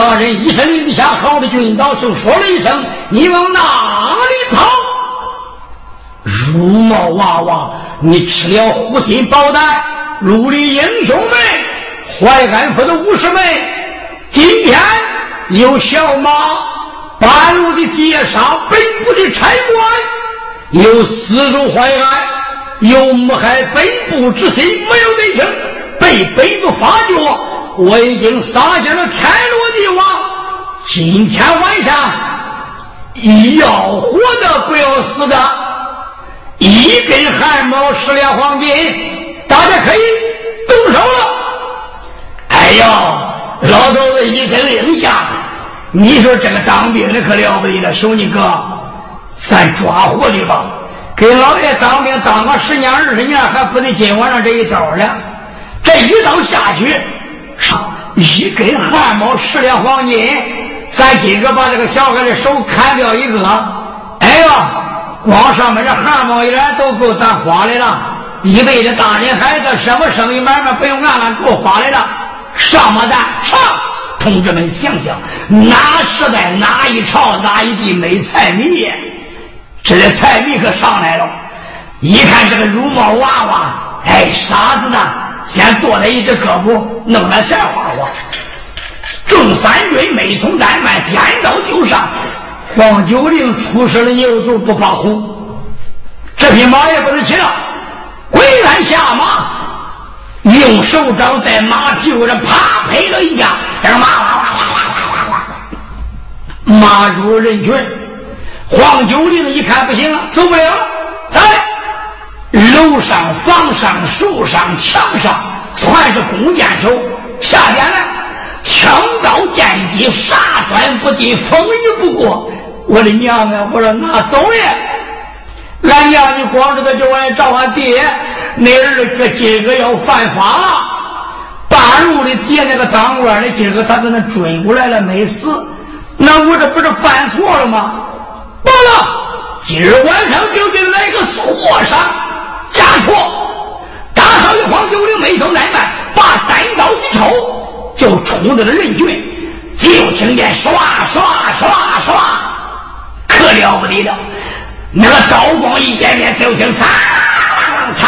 大人一声令下，好的军刀手说了一声：“你往哪里跑？”如毛娃娃，你吃了护心豹胆，陆里英雄们，淮安府的武士们，今天有小马半路的劫杀本部的差官，有私入淮安，有谋害本部之心，没有内情，被本部发觉。我已经撒下了天罗地网，今天晚上要活的不要死的，一根汗毛十两黄金，大家可以动手了。哎呦，老头子一声令下，你说这个当兵的可了不得了，兄弟哥，咱抓活的吧，给老爷当兵当个十年二十年，还不得今晚上这一刀了，这一刀下去。上一根汗毛十两黄金，咱今个把这个小孩的手砍掉一个，哎呀，光上面这汗毛一点都够咱花的了。一辈子大人孩子什么生意买卖不用俺俺够花的了。上吧，咱上！同志们想想，哪时代哪一朝哪一地没财迷？这些财迷可上来了。一看这个乳毛娃娃，哎，傻子呢？先剁他一只胳膊，弄了钱花花。众三军没从怠慢，颠刀就上。黄九龄出示了牛足不怕虎，这匹马也不能骑了。跪鞍下马，用手掌在马屁股上啪拍了一下，让马哇哇哇哇哇哇马入人群。黄九龄一看不行了，走不了了，咋的？楼上、房上、树上、墙上，全是弓箭手。下边呢，枪刀剑戟，啥钻不进，风雨不过。我的娘啊！我说那走嘞？俺娘，你光知道就往找俺爹，那儿子今个要犯法了。半路的接那个当官的，今个他给那追过来了，没死。那我这不是犯错了吗？罢了，今儿晚上就给来个错杀。加错，大少爷黄九龄没受怠慢，把单刀一抽，就冲到了人群。就听见唰唰唰唰，可了不得了！那个刀光一见面，就听嚓嚓，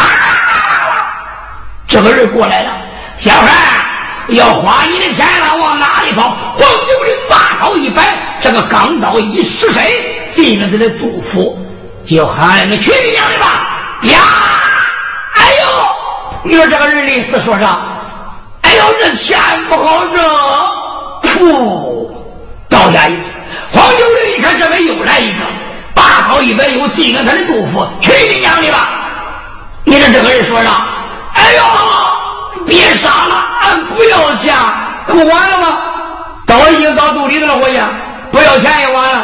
这个人过来了。小孩要花你的钱了，往哪里跑？黄九龄把刀一摆，这个钢刀一失身，进了他的肚腹，就喊着：“去你娘的吧！”呀！哎呦你说这个人临死说啥？哎呦，这钱不好挣！噗，倒下一。黄九龄一看，这边又来一个，大刀一摆，又进了他的肚腹。去你娘的吧！你说这个人说啥？哎呦，别杀了，俺不要钱，那不完了吗？刀已经到肚里头了，伙计，不要钱也完了。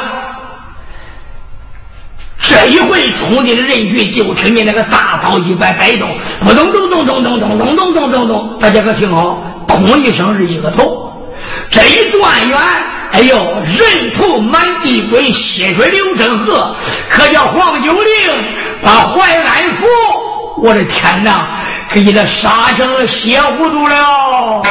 这一回冲进了人群，就听见那个大刀一摆摆动，扑咚咚咚咚咚咚咚咚咚咚咚，大家可听好，咚一声是一个头。这一转眼，哎呦，人头满地归，血水流成河，可叫黄九龄把淮安府，我的天哪，给他杀成了血糊涂了。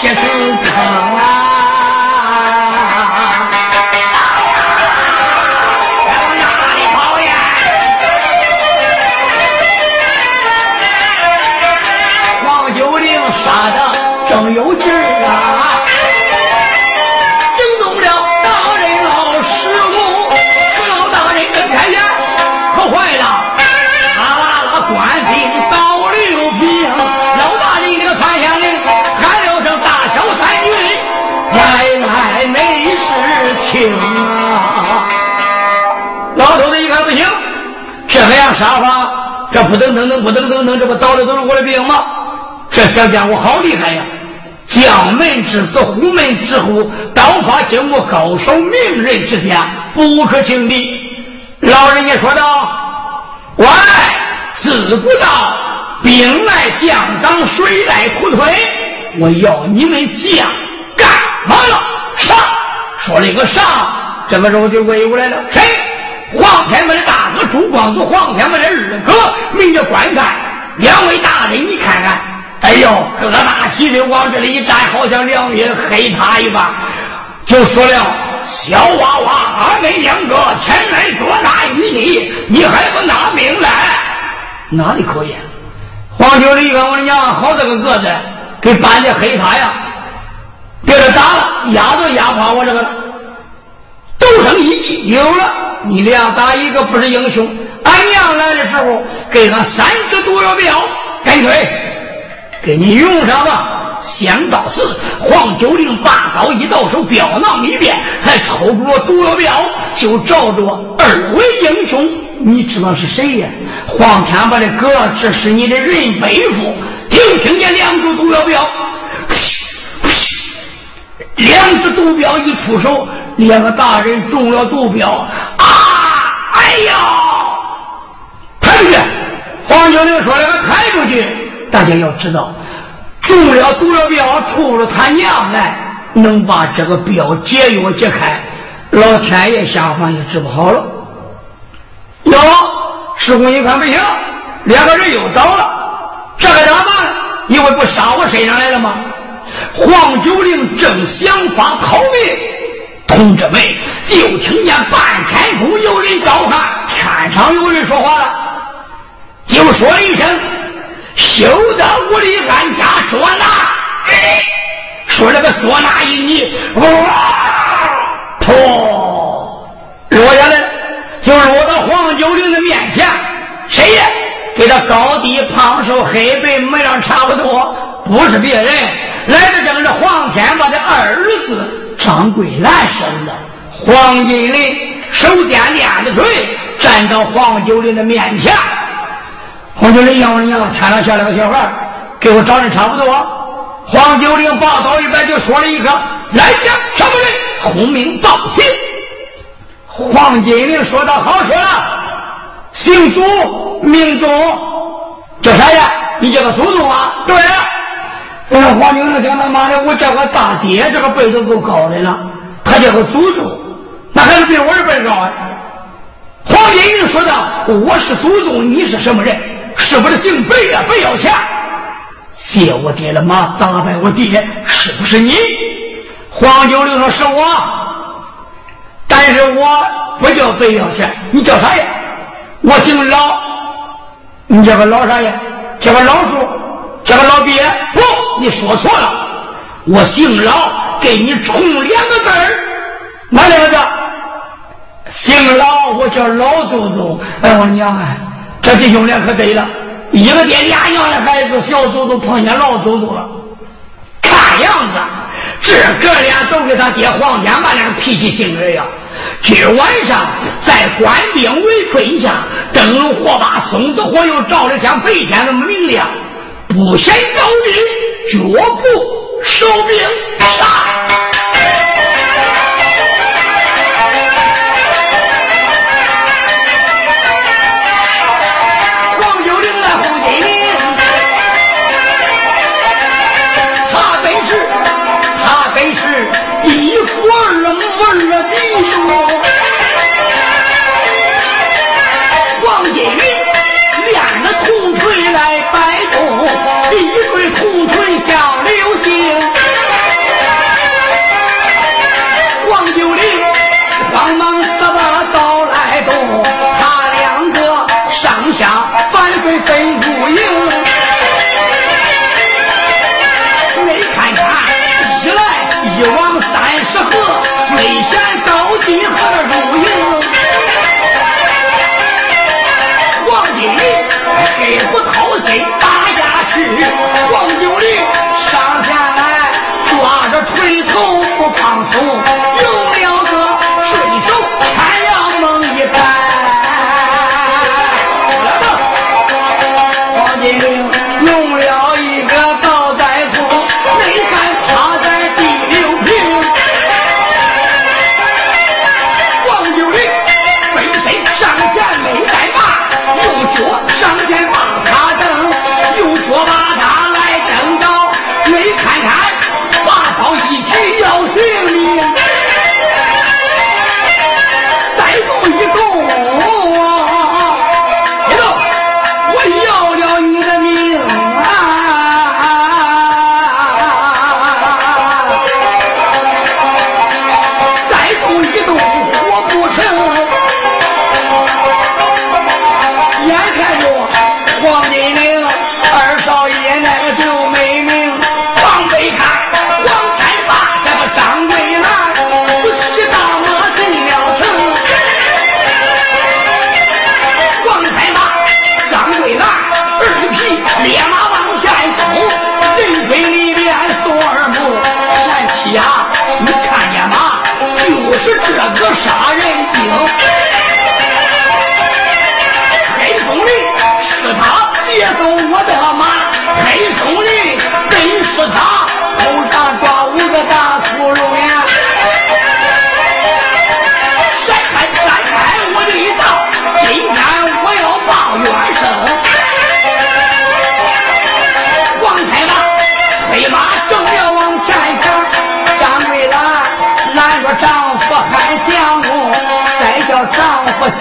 呦，血成坑不等等等不等等等，这不倒的都是我的兵吗？这小家伙好厉害呀！将门之子，虎门之虎，刀法剑舞高手，名人之巅，不可轻敌。老人家说道：“喂，自古道，兵来将挡，水来土推。我要你们将干嘛了？上！说了一个上，这个时候就围过来了。谁？黄天门的大哥朱光祖，黄天门的二哥名叫关干。两位大人，你看看，哎呦，个大体的往这里一站，好像两面黑塔一般。就说了，小娃娃，俺们两个前来捉拿于你，你还不拿命来？哪里可以？黄九龄一看我的娘，好大个个子，给搬的黑塔呀！别说打了，压都压垮我这个，斗胜一计有了。你两打一个不是英雄，俺娘来的时候给俺三只毒药镖，干脆给你用上吧。先到此，黄九龄把刀一到手，镖囊一变，才抽出了毒药镖，就照着二位英雄。你知道是谁呀？黄天霸的哥，这是你的人背负。听听见两只毒药镖，两只毒镖一出手，两个大人中了毒镖。哎呀，抬出去！黄九龄说：“那个抬出去，大家要知道，中了毒药镖，出了他娘来，能把这个镖解药解开，老天爷下凡也治不好了。”哟，师公一看不行，两个人又倒了，这该咋办？因为不杀我身上来了吗？黄九龄正想法逃命。同志们，就听见半天空有人高喊，天上有人说话了，就说了一声：“休得无礼俺家捉拿！”说这个捉拿一你，哇，噗，落下来了，就落到黄九龄的面前。谁呀？给他高低胖瘦黑白模样差不多，不是别人，来的正是黄天霸的二儿子。张桂兰生的黄金林手掂链子锤，站到黄九龄的面前。黄九龄要你娘，天上下来个小孩给我找人差不多。黄九龄把刀一摆，就说了一个：“来将什么人？通名报姓。”黄金玲说道：“好说了，姓祖名宗，叫啥呀？你叫他祖宗啊？对。”哎呀，黄金玲想他妈的，我叫个大爹，这个辈都够高的了。他叫个祖宗，那还是比我的辈高啊。黄金英说道：“我是祖宗，你是什么人？是不是姓白呀？不要钱，借我爹的马，打败我爹，是不是你？”黄九龄说：“是我，但是我不叫白要钱，你叫啥呀？我姓老，你叫个老啥呀？叫个老叔，叫个老鳖？不。”你说错了，我姓老，给你重两个字儿，哪两个字？姓老，我叫老祖宗。哎，我娘啊，这弟兄俩可对了，一个爹俩娘的孩子，小祖宗碰见老祖宗了。看样子，这哥俩都跟他爹黄天霸那脾气性格呀。今晚上在官兵围困下，灯笼火把，松子火又照的像白天那么明亮。不嫌高低，绝不收兵杀。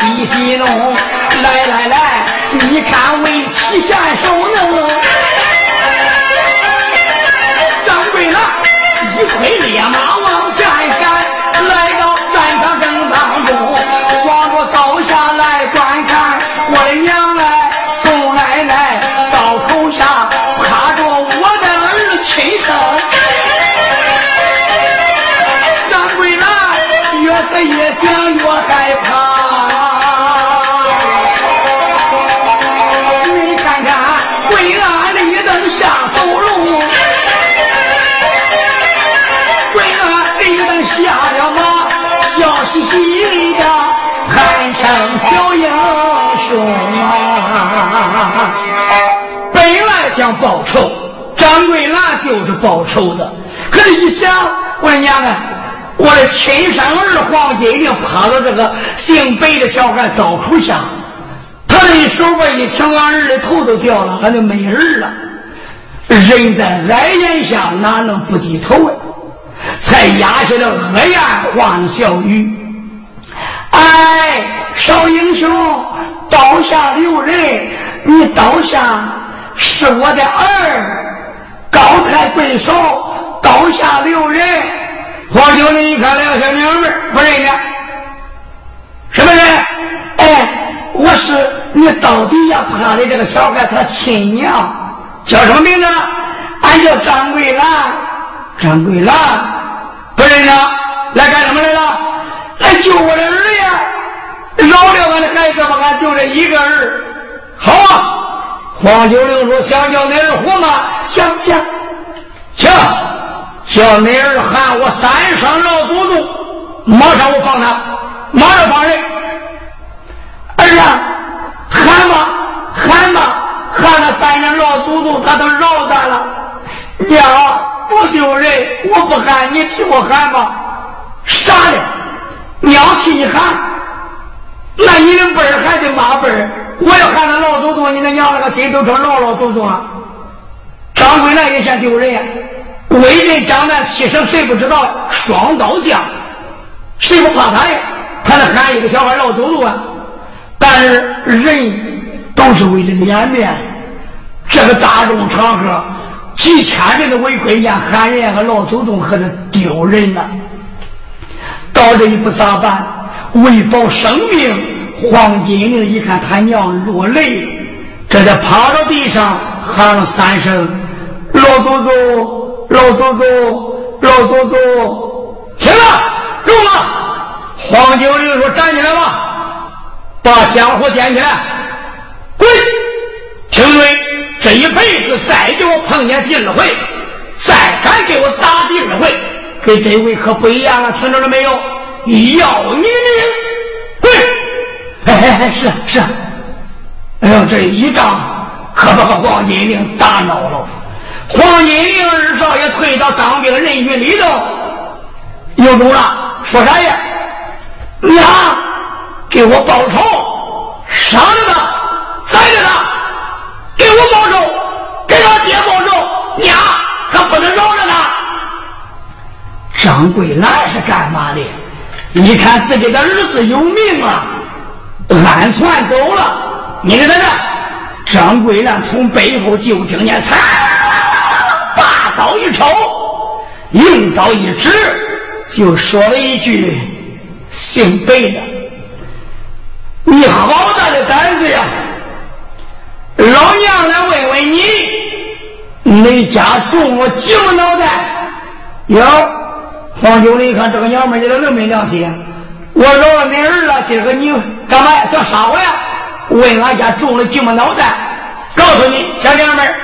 细细弄，来来来，你看围棋选手能。掌柜的，一催烈马往前赶，来到战场正当中，往着高下来观看，我的娘来，从奶奶到头下趴着我的儿亲生。掌柜的，越是越想报仇，张桂兰就是报仇的。可是，一想，我的娘啊，我的亲生儿黄金玲趴到这个姓白的小孩刀口下，他的手腕一停，俺儿的头都掉了，俺就没人了。人在矮檐下，哪能不低头啊？才压下了恶言，黄小雨。哎，少英雄，刀下留人，你刀下是我的儿，高抬贵手，刀下留人。黄九龄一看两个小娘们，不认得，什么人？哎，我是你到底下趴的这个小孩，他亲娘，叫什么名字？俺叫张桂兰，张桂兰，不认得，来干什么来了？来救我的儿呀！饶了俺的孩子吧，俺就这一个儿。好啊！黄九龄说：“想叫你儿活吗？想想，行，叫你儿喊我三声老祖宗，马上我放他，马上放人。儿啊，喊吧，喊吧，喊了三声老祖宗，他都饶咱了。娘，不丢人，我不喊，你替我喊吧。傻的。”娘替你喊，那你的辈儿还得嘛辈儿？我要喊他老祖宗，你那娘那个心都成老老祖宗了。张桂兰也嫌丢人呀，为人长得气生，谁不知道？双刀将，谁不怕他呀？他能喊一个小孩老祖宗啊！但是人都是为了脸面，这个大众场合，几千人的围观，见喊人家个老祖宗，可是丢人呐。到这一步咋办？为保生命，黄金玲一看他娘落泪，这才趴到地上喊了三声：“老祖宗，老祖宗，老祖宗，行了，够了。黄九玲说：“站起来吧，把江火点起来，滚！听准，这一辈子再给我碰见第二回，再敢给我打第二回，跟这位可不一样了，听着了没有？要你命！滚！哎，是是。哎呦，这一仗可把黄金玲打恼了。黄金玲二少爷退到当兵人群里头，有种了，说啥呀？娘，给我报仇！杀了他，宰了他，给我报仇，给他爹报仇！娘，可不能饶了他。张桂兰是干嘛的？一看自己的儿子有命了，暗窜走了。你看他这，张桂兰从背后就听见，嚓，拔刀一抽，用刀一指，就说了一句：“姓白的，你好大的胆子呀！老娘来问问你，你家中了几个脑袋？哟。”黄九龄一看这个娘们儿，你咋那么没良心！我饶了你儿了，今儿个你干嘛？想杀我呀？问俺家中了几么脑袋？告诉你，小娘们儿，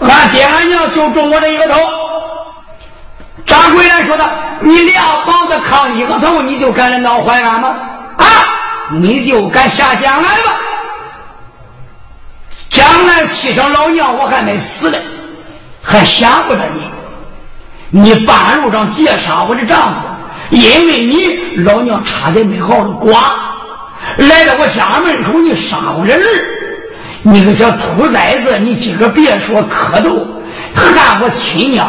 俺爹俺娘就中我这一个头。张桂兰说的：“你俩膀子扛一个头，你就敢来闹坏俺吗？啊，你就敢下江来吧？江南牺牲老娘，我还没死呢，还想不着你。”你半路上劫杀我的丈夫，因为你老娘差点没好了瓜，来到我家门口，你杀我的儿，你个小兔崽子，你今个别说磕头喊我亲娘，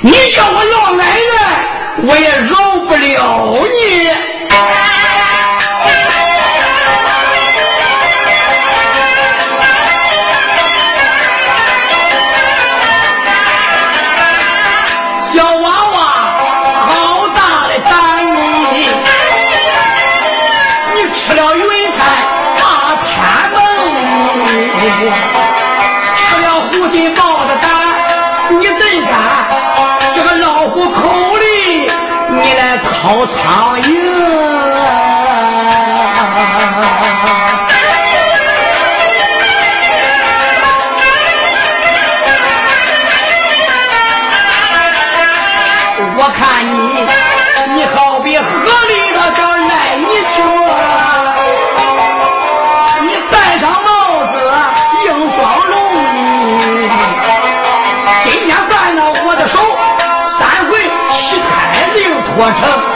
你叫我老奶奶，我也饶不了你。苍蝇，我看你，你好比河里的小赖泥鳅，你戴上帽子硬装龙，今天犯了我的手，三回七胎另脱成。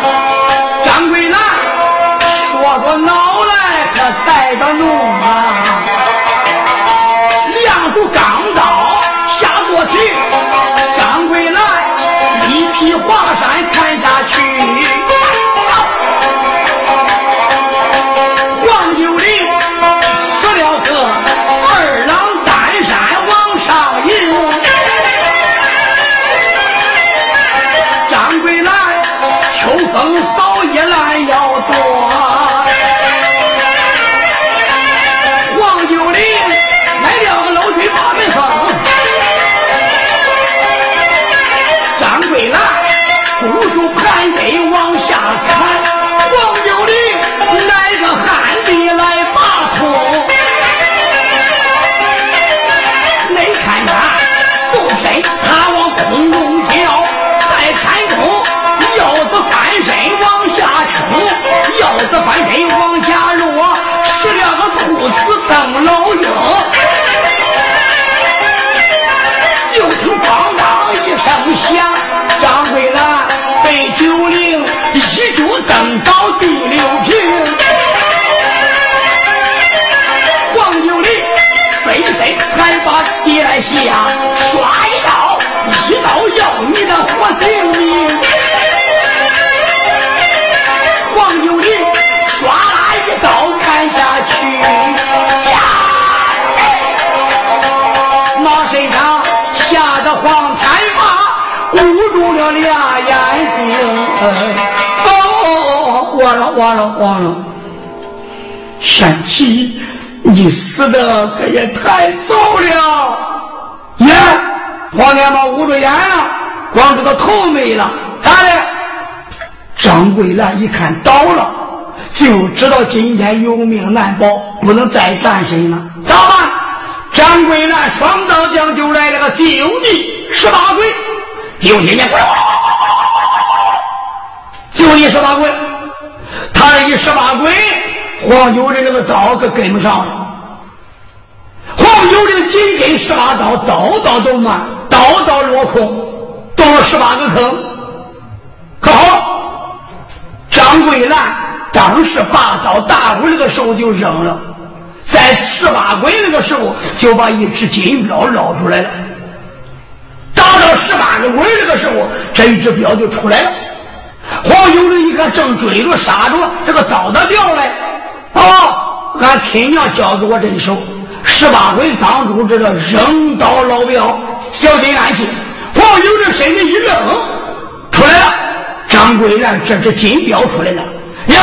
哦，完了完了完了！贤妻，你死的可也太早了。黄天宝捂住眼了，光知道头没了，咋的？张桂兰一看倒了，就知道今天有命难保，不能再战身了。咋办？张桂兰双刀将就来了个就地十八鬼，就听见咣，就一十八棍，他这一十八棍，黄九的那个刀可跟不上了。黄九的紧跟十八刀，刀刀都满，刀刀落空，都了十八个坑。可好，张桂兰当时把刀打回来的时候就扔了。在十八鬼那个时候，就把一只金镖捞出来了。打到十八个鬼那个时候，这一只镖就出来了。黄九龄一看，正追着杀着，这个刀子掉来。啊，俺亲娘教给我这一手。十八鬼当中这个扔刀老镖，小心安心。黄九龄身子一愣，出来了。张桂兰这只金镖出来了。呀，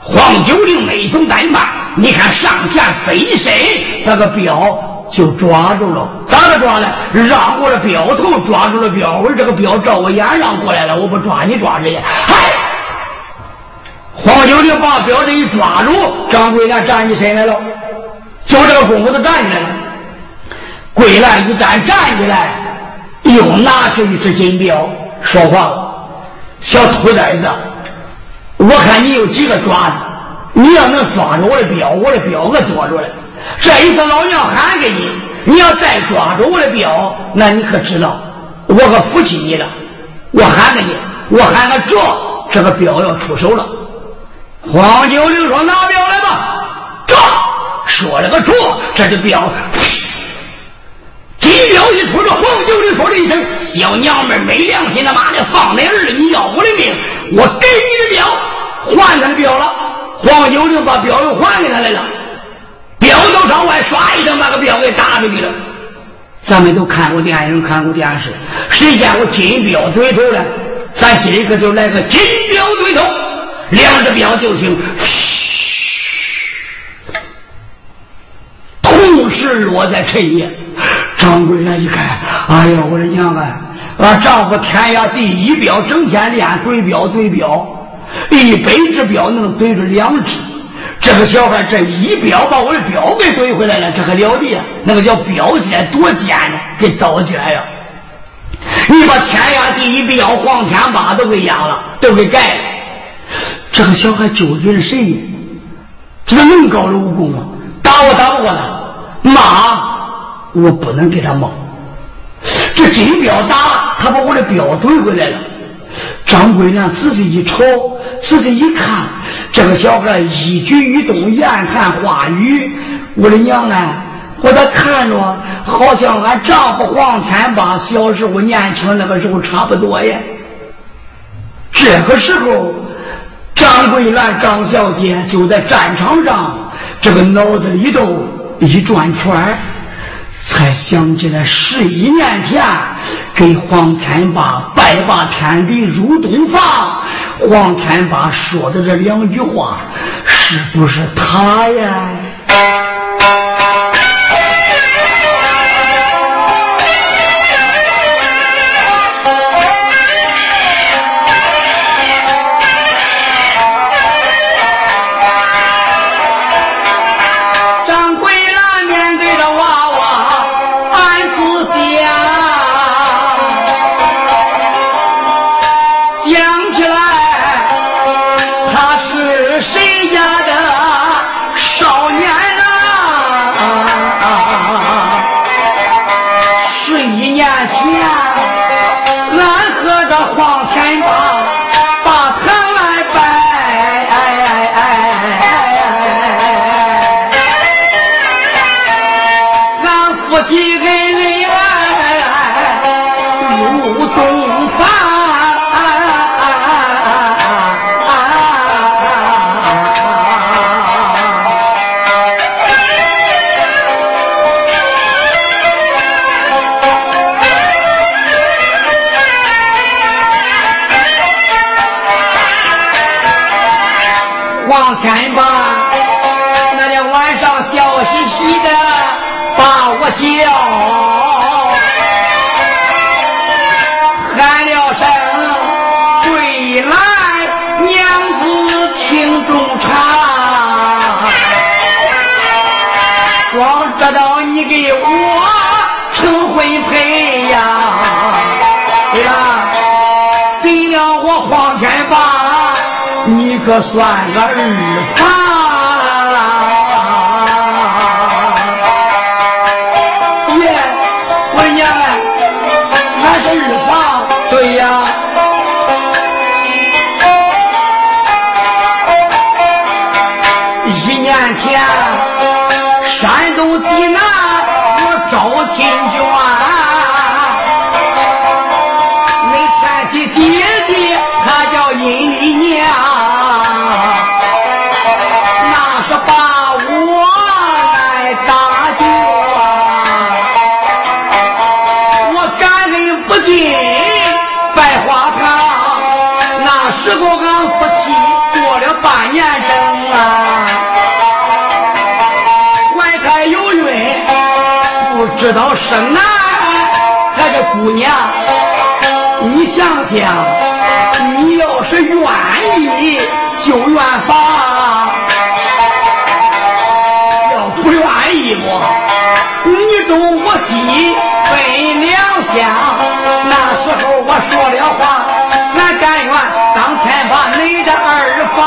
黄九龄没从怠慢。你看上前飞身，那个镖就抓住了，咋个抓呢？让我的镖头抓住了镖尾，这个镖照我眼上过来了，我不抓你抓谁呀？嗨！黄九龄把镖这一抓住，张桂兰站起身来了，就这个功夫，他站起来了。桂兰一站站起来，又拿出一只金镖，说话：“小兔崽子，我看你有几个爪子。”你要能抓住我的镖，我的镖可多着了。这一次老娘喊给你，你要再抓住我的镖，那你可知道我可服气你了。我喊给你，我喊个着，这个镖要出手了。黄九龄说：“拿镖来吧，着。”说了个着，这就镖，金镖一出，这黄九龄说了一声：“小娘们没良心，他妈的放你儿！你要我的命，我给你的镖，还他的镖了。”黄九龄把镖又还给他来了，镖头朝外唰一声把个镖给打出去了。咱们都看过电影，看过电视，谁见过金镖对头的？咱今个就来个金镖对头，两只镖就行，嘘同时落在陈爷。掌柜的一看，哎呀，我的娘啊！俺丈夫天涯第一镖，整天练对镖对镖。一百只镖能对着两只，这个小孩这一镖把我的镖给怼回来了，这还了得？那个叫镖尖多尖呢，给刀起来了。你把天下第一镖黄天霸都给压了，都给盖了。这个小孩究竟是谁？这能高的武功吗？打我打不过他，骂我不能给他骂。这金镖打他把我的镖怼回来了。张桂娘仔细一瞅，仔细一看，这个小孩一举一动、言谈话语，我的娘啊！我咋看着好像俺丈夫黄天霸小时候年轻那个时候差不多呀。这个时候，张桂兰张小姐就在战场上，这个脑子里头一转圈才想起来十一年前。给黄天霸拜把天地入洞房，黄天霸说的这两句话，是不是他呀？可算知道生男，还这姑娘，你想想，你要是愿意就愿房，要不愿意不，你东我西分两厢。那时候我说了话，俺甘愿当天把你的二房。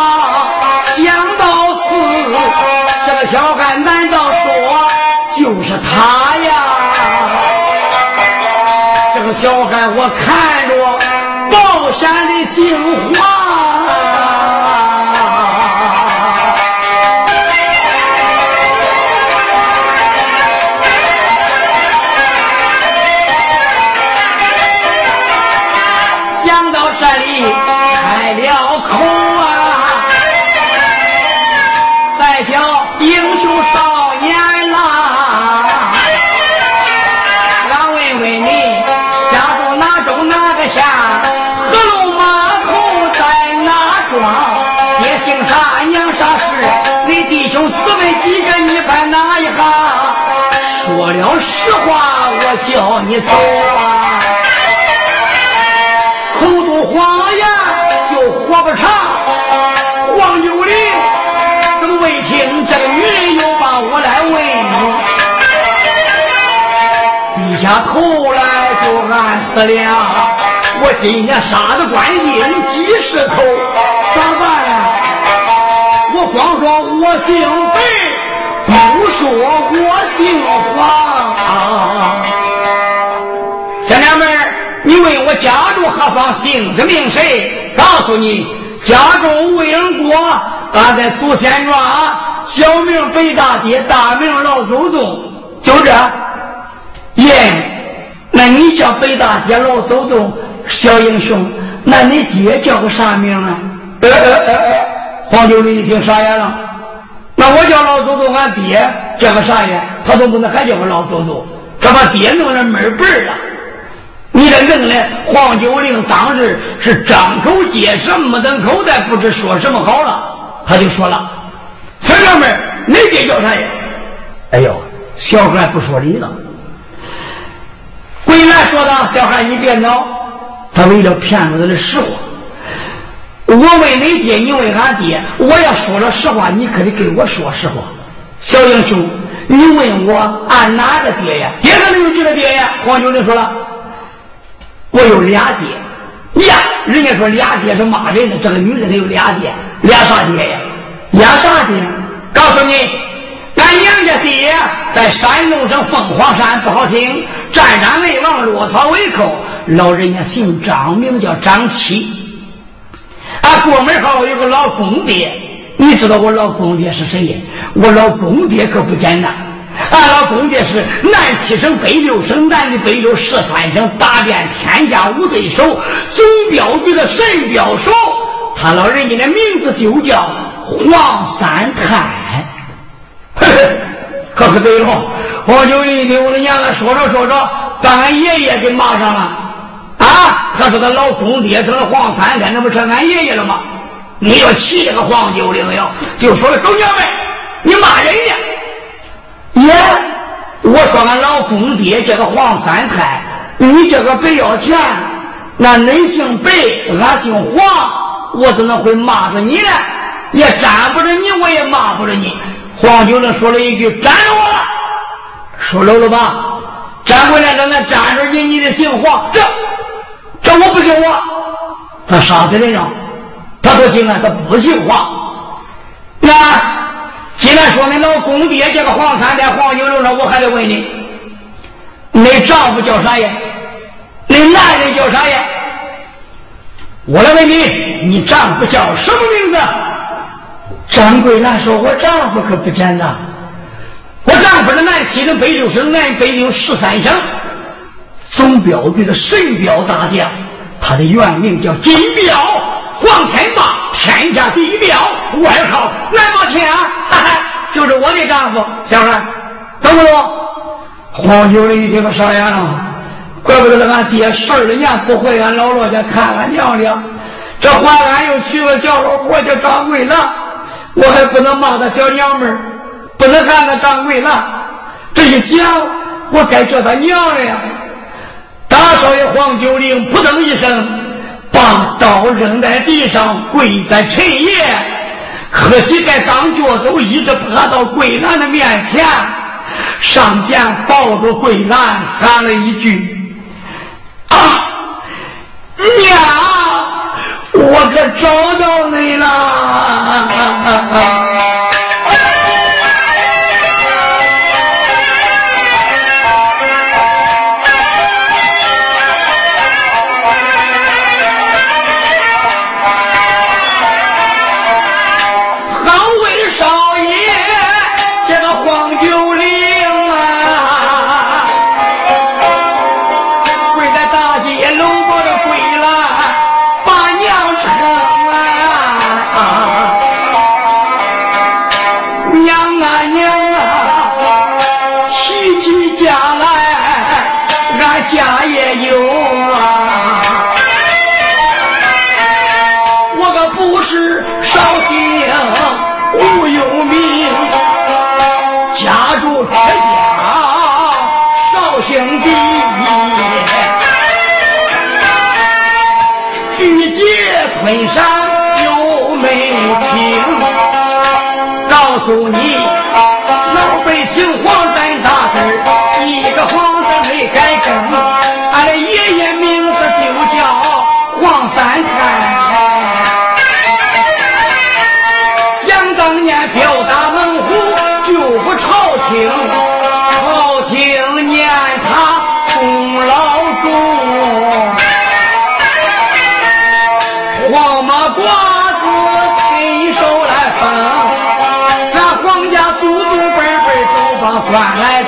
想到此，这个小孩难道就是他呀，这个？小孩，我看着宝山的杏花。说了实话，我叫你走啊！口吐谎言就活不长。黄九龄怎么未听这个女人又把我来问？低下头来就暗思量：我今年杀的官印几十口，咋办呀？我光说我姓白。不说我姓黄，小娘们儿，你问我家住何方，姓子名谁？告诉你，家住魏仁国，俺在祖先庄，小名北大爹，大名老祖宗，就这。耶，那你叫北大爹老祖宗，小英雄，那你爹叫个啥名啊？呃呃呃呃，黄九龄一听傻眼了。我叫老祖宗，俺爹叫个啥呀？他都不能还叫个老祖宗，他把爹弄成门辈了。你这弄的黄九龄当时是张口结舌，目瞪口呆，不知说什么好了。他就说了：“小娘们你爹叫啥呀？”哎呦，小孩不说理了。桂兰说道：“小孩你别恼，他为了骗出他的实话。”我问你爹，你问俺爹。我要说了实话，你可得给我说实话。小英雄，你问我俺哪个爹呀？爹可能有几个爹呀？黄九龄说了，我有俩爹。呀，人家说俩爹是骂人的。这个女的她有俩爹，俩啥爹呀？俩啥爹？告诉你，俺娘家爹在山东省凤凰山，不好听。战战为王，落草为寇。老人家姓张，名叫张七。俺过门后有个老公爹，你知道我老公爹是谁？我老公爹可不简单，俺老公爹是南七省北六省南的北六十三省打遍天下无对手，总镖局的神镖手，他老人家的名字就叫黄三泰。呵呵，对了，我就一听我的娘子说着说着，把俺爷爷给骂上了。啊！他说他老公爹成了黄三天，那不成俺爷爷了吗？你要气这个黄九龄呀，就说了狗娘们，你骂人呢？爷！我说俺老公爹这个黄三太，你这个白要钱，那恁姓白，俺姓黄，我怎么会骂着你呢？也沾不着你，我也骂不着你。黄九龄说了一句：“沾着我了。”说漏了吧？沾回来让俺沾着你，你得姓黄这。我不信我，他啥子人了。他不姓啊，他不姓黄。那既然说你老公爹这个黄三在黄九楼上，我还得问你，你丈夫叫啥呀？你男人叫啥呀？我来问你，你丈夫叫什么名字？张桂兰说：“我丈夫可不简单，我丈夫是南七省北六省南北有十三省总镖局的神镖大将，他的原名叫金彪黄天霸，天下第一彪，外号蓝毛天，哈哈，就是我的丈夫。小孩，懂不懂？黄九龄一听傻眼了。”怪不得俺爹十二年不回俺姥姥家看俺娘娘，这还俺又娶个小老婆叫张桂兰，我还不能骂他小娘们儿，不能喊他张桂兰。这一想，我该叫他娘了呀！大少爷黄九龄扑腾一声，把刀扔在地上，跪在陈爷，可惜在刚脚走，一直爬到桂兰的面前，上前抱住桂兰，喊了一句。啊娘，我可找到你了。官来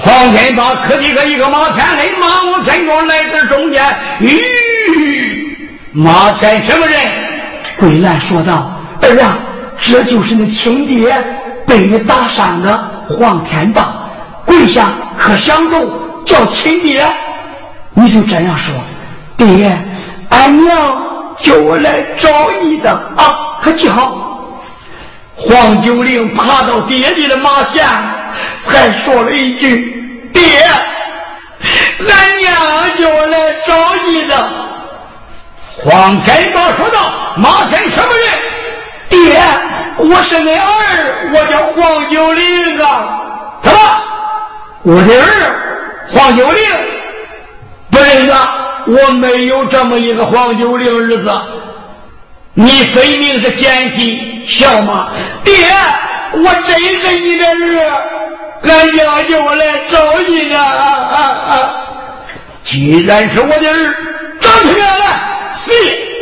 黄天霸磕几个一个马前来，马往前庄来到中间。咦，马前什么人？桂兰说道：“儿啊，这就是你亲爹被你打伤的黄天霸。跪下，可相公叫亲爹？你就这样说，爹，俺娘叫我来找你的啊，可记好。”黄九龄爬到爹爹的马前，才说了一句：“爹，俺娘叫我来找你的。”黄天霸说道：“马前什么人？”“爹，我是你儿，我叫黄九龄啊。”“怎么？我的儿黄九龄？不认得？我没有这么一个黄九龄儿子。你分明是奸细。”笑吗？爹，我真是你的儿，俺娘叫我来找你呢。既然是我的儿，张开面来，是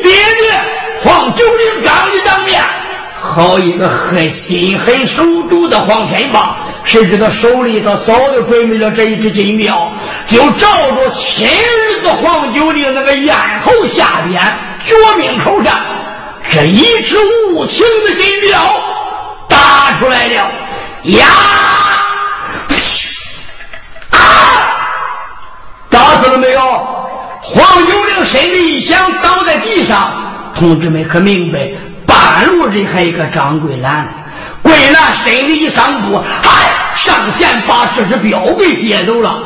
爹爹黄九龄刚一当面，好一个狠心狠手毒的黄天霸，谁知道手里头早就准备了这一只金镖，就照着亲儿子黄九龄那个咽喉下边绝命口上。这一只无情的金镖打出来了，呀！啊！打死了没有？黄九龄身子一响，倒在地上。同志们可明白？半路人还有个张桂兰，桂兰身子一上步，嗨，上前把这只镖给接走了。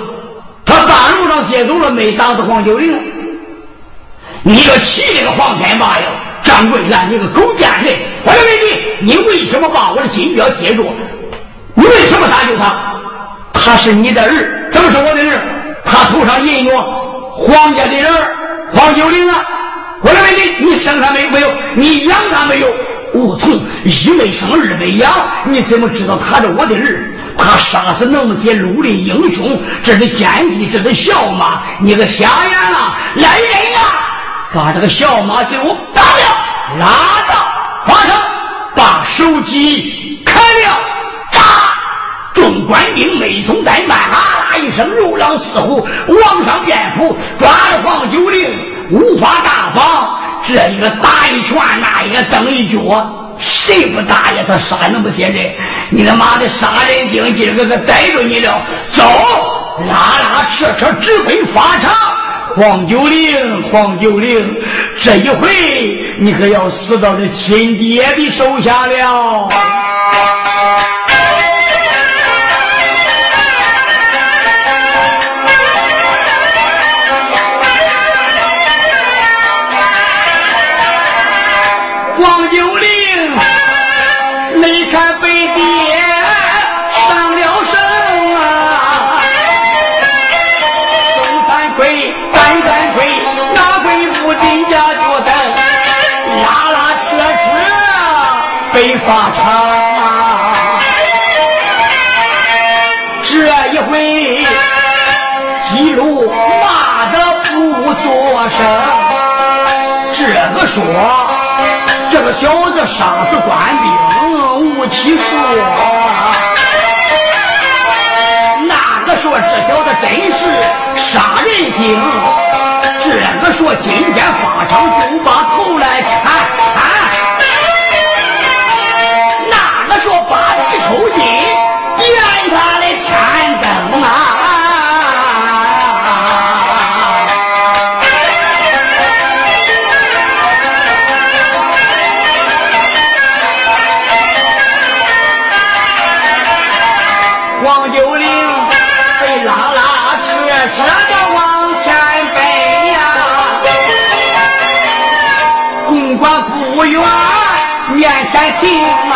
他半路上接走了，没打死黄九龄。你个气这个黄天霸呀！张桂兰，你个狗贱人！我来问你，你为什么把我的金镖接住？你为什么搭救他？他是你的儿，怎么是我的儿？他头上印着皇家的人黄九龄啊！我来问你，你生他没没有？你养他没有？无从，一没生，二没养，你怎么知道他是我的儿？他杀死那么些绿林英雄，这是奸计，这是笑吗！你个瞎眼了！来人啊！把这个小马给我打了，拉到法场，把手机开了，扎！众官兵没从怠慢，啊啦一声，如狼似虎，往上便扑，抓着黄九龄，五花大绑。这一个打一拳，那一个蹬一脚，谁不打呀？他杀那么些人，你他妈的杀人精，今儿个可逮住你了！走，拉拉扯扯直奔法场。黄九龄，黄九龄，这一回你可要死到你亲爹的手下了。法场，这一回记录骂的不作声。这个说，这个小子杀死官兵无其数；那个说，这小子真是杀人精。这个说，今天法场就把头来看。抽筋点他的天灯啊。黄九龄被拉拉扯扯的往前奔呀。公馆不远面前停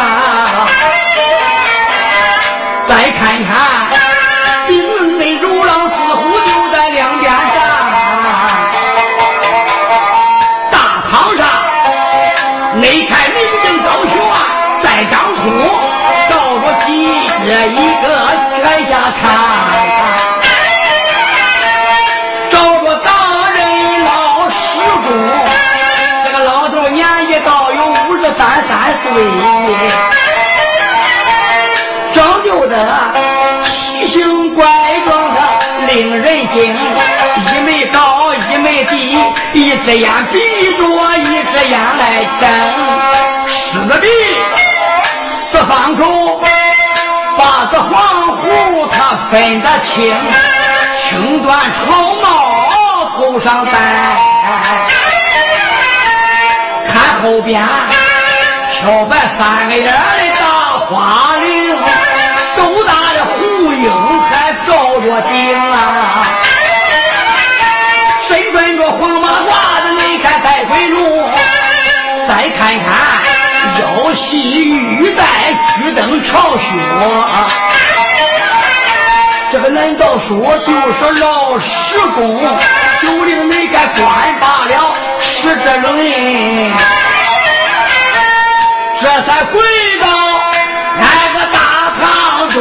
只眼闭着一只眼来睁，狮子鼻，四方口，八字黄胡他分得清，青缎长帽头上戴，看后边。漂白三个眼的大花翎，斗大的胡缨还照着顶啊！身穿着黄再看看腰系玉带，曲蹬朝靴。这个难道说就是老施公？就令你该官罢了，使这人。这才回到那个大堂中，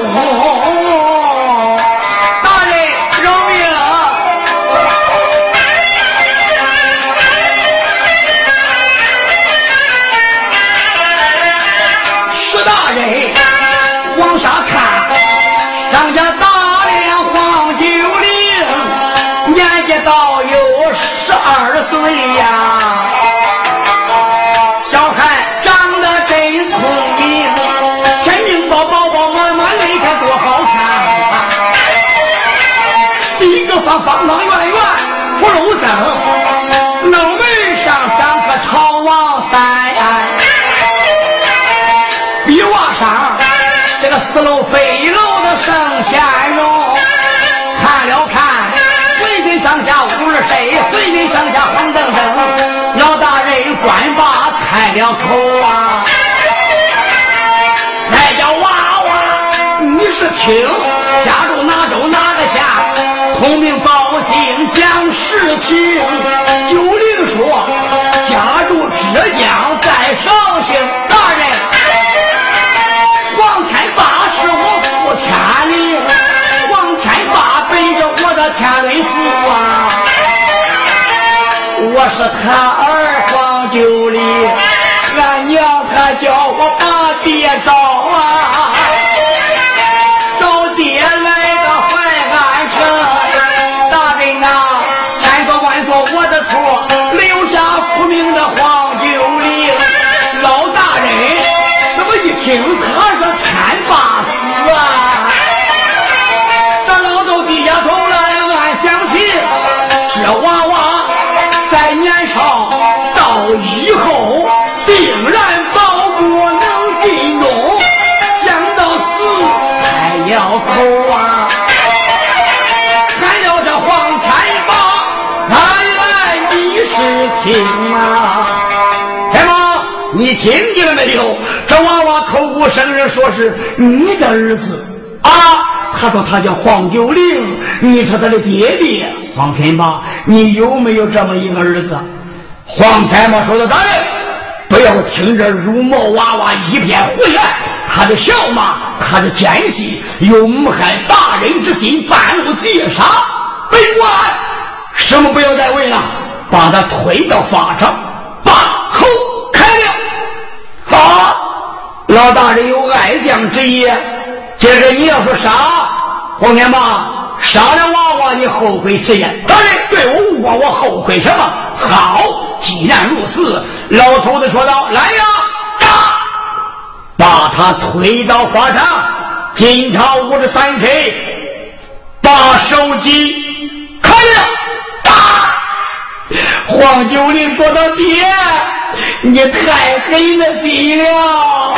四楼飞楼的圣贤容，看了看浑身上下五十岁，浑身上下黄澄澄，老大人官把开了口啊，再叫娃娃，你是听家住哪州哪个县，通名报。讲实情，九龄说家住浙江，他儿黄九里，俺娘他叫我把爹找以后定然保不能尽忠，想到死还要口啊！听啊，天王，你听见了没有？这娃娃口骨声人说是你的儿子啊。他说他叫黄九龄，你是他的爹爹黄天霸。你有没有这么一个儿子？黄天霸说的大人，不要听这乳毛娃娃一片胡言，他的笑骂，他的奸细，有谋害大人之心，半路劫杀。本官什么不要再问了。把他推到法场，把口开了。好，老大人有爱将之意。接着你要说杀黄天霸，杀了娃娃，你后悔直言。大人对我无过，我后悔什么？好，既然如此，老头子说道：“来呀，打！把他推到法场，金朝五十三 K，把手机开了。”打黄九龄说道：“爹，你太狠了心了！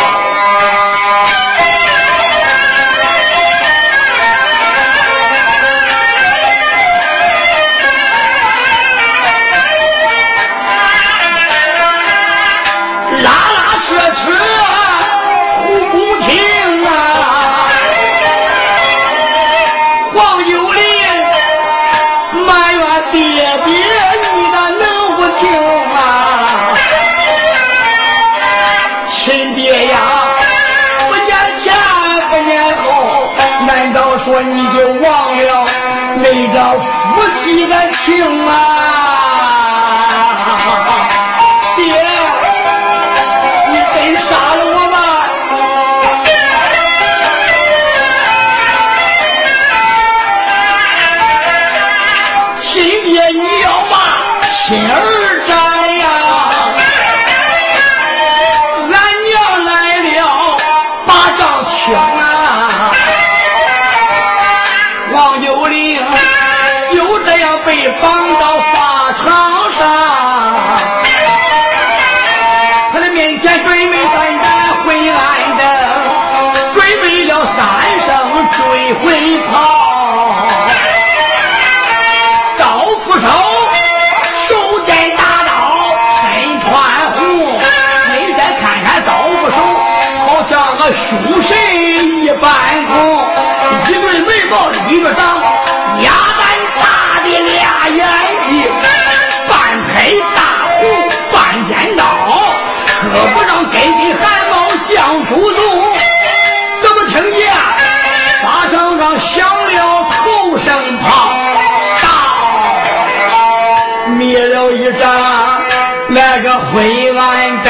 会回跑，刀斧手手尖大刀身穿红，你再看看刀斧手，好像个凶神一般红，一对眉毛里边长，鸭蛋大的俩眼睛，半佩大红半尖刀，胳膊上根根汗毛像竹筒。一张那个灰暗。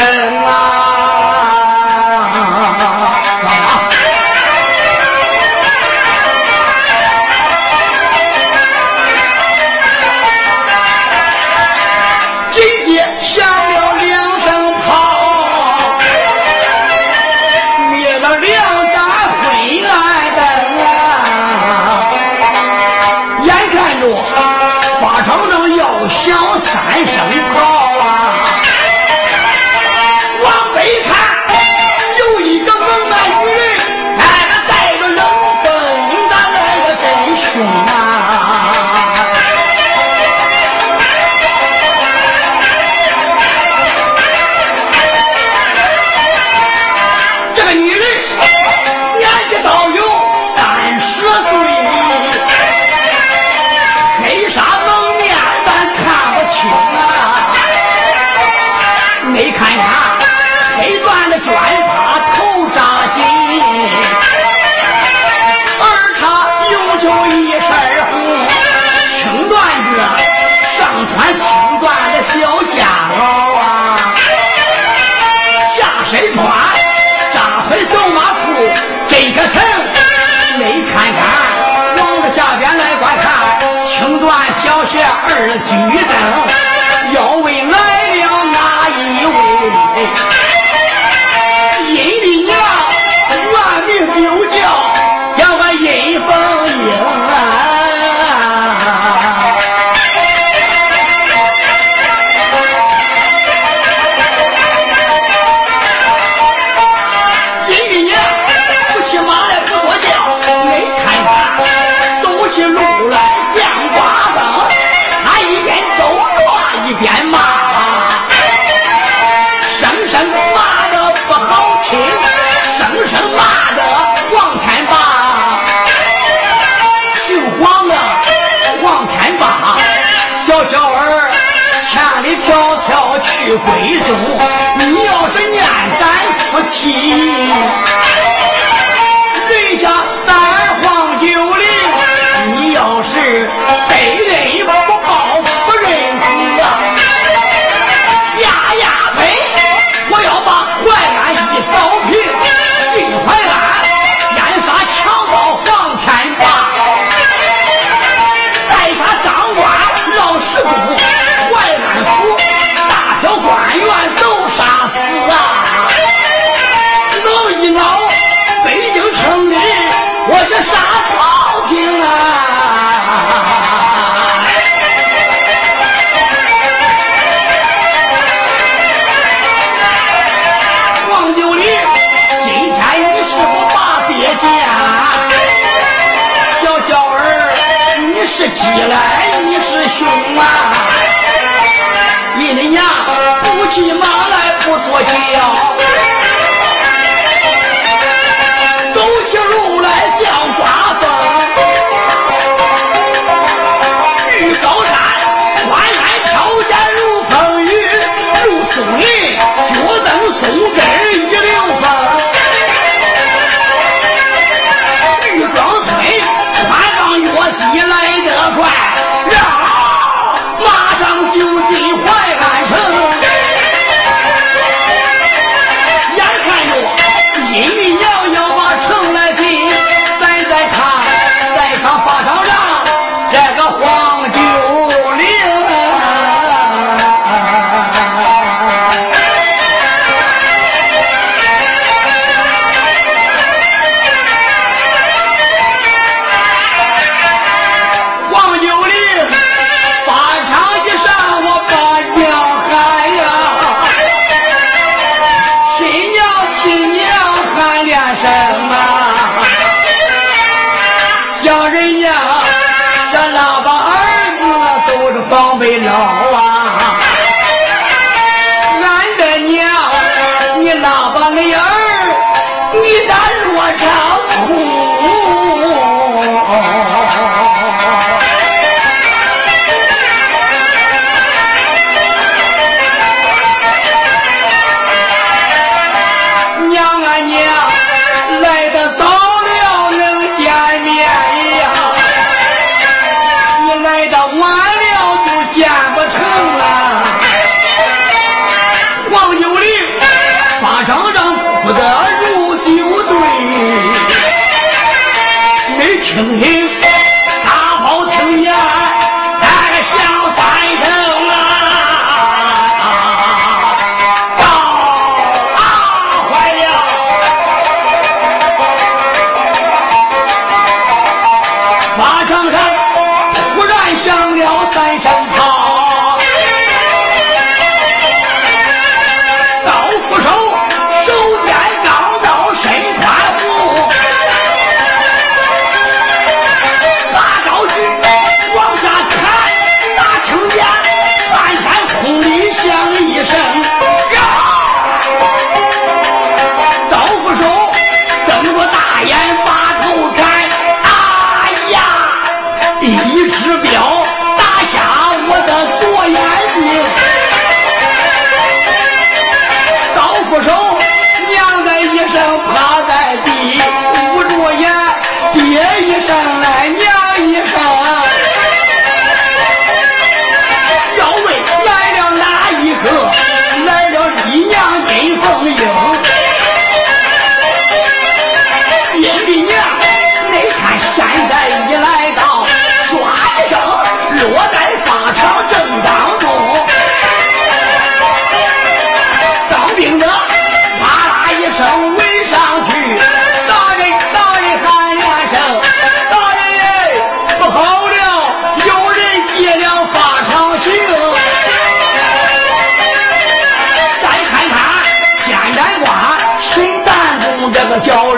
二举刀贵州起来你是熊啊你的娘不骑马来不做轿 here. 教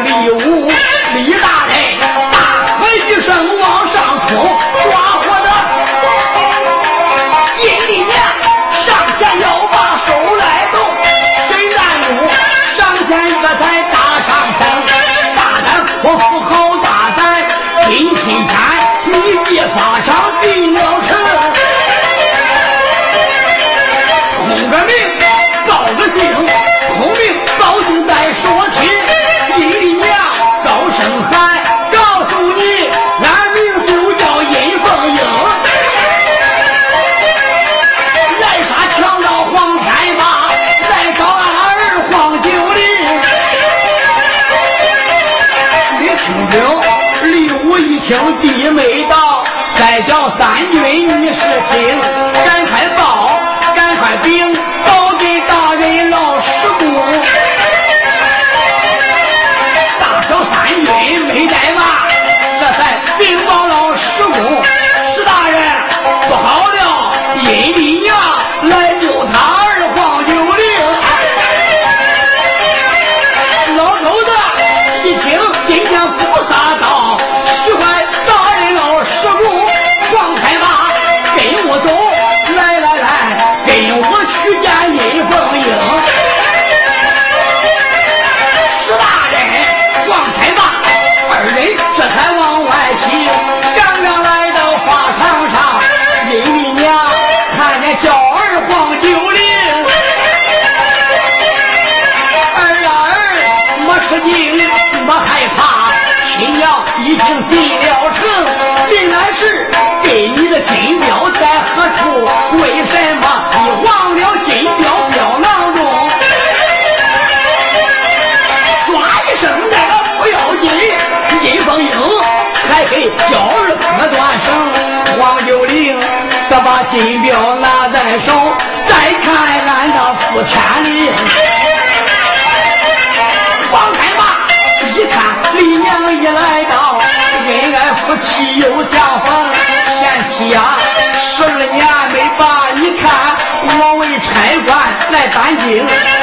您莫害怕？亲娘已经进了城临安市妻又相逢，前妻呀，十二年没把你看，我为差官来搬京。